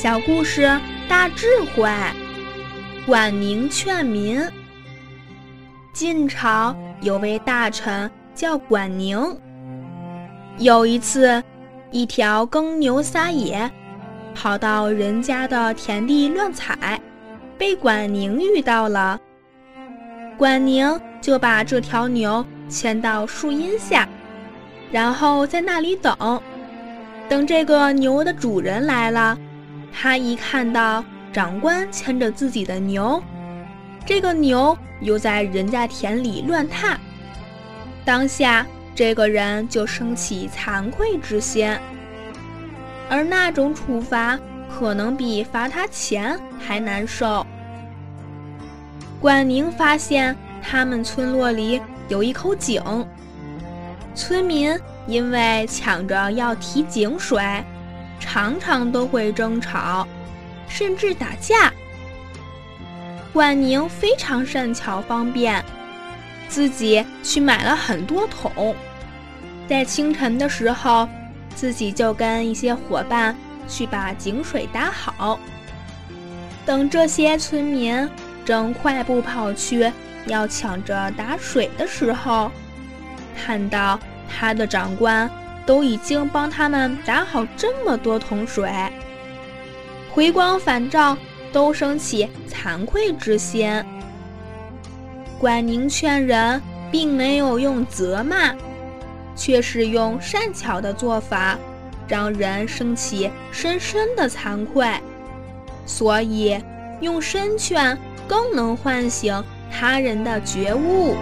小故事大智慧，管宁劝民。晋朝有位大臣叫管宁。有一次，一条耕牛撒野，跑到人家的田地乱踩，被管宁遇到了。管宁就把这条牛牵到树荫下，然后在那里等。等这个牛的主人来了。他一看到长官牵着自己的牛，这个牛又在人家田里乱踏，当下这个人就生起惭愧之心，而那种处罚可能比罚他钱还难受。管宁发现他们村落里有一口井，村民因为抢着要提井水。常常都会争吵，甚至打架。管宁非常善巧方便，自己去买了很多桶，在清晨的时候，自己就跟一些伙伴去把井水打好。等这些村民正快步跑去要抢着打水的时候，看到他的长官。都已经帮他们打好这么多桶水，回光返照，都升起惭愧之心。管宁劝人，并没有用责骂，却是用善巧的做法，让人生起深深的惭愧。所以，用深劝更能唤醒他人的觉悟。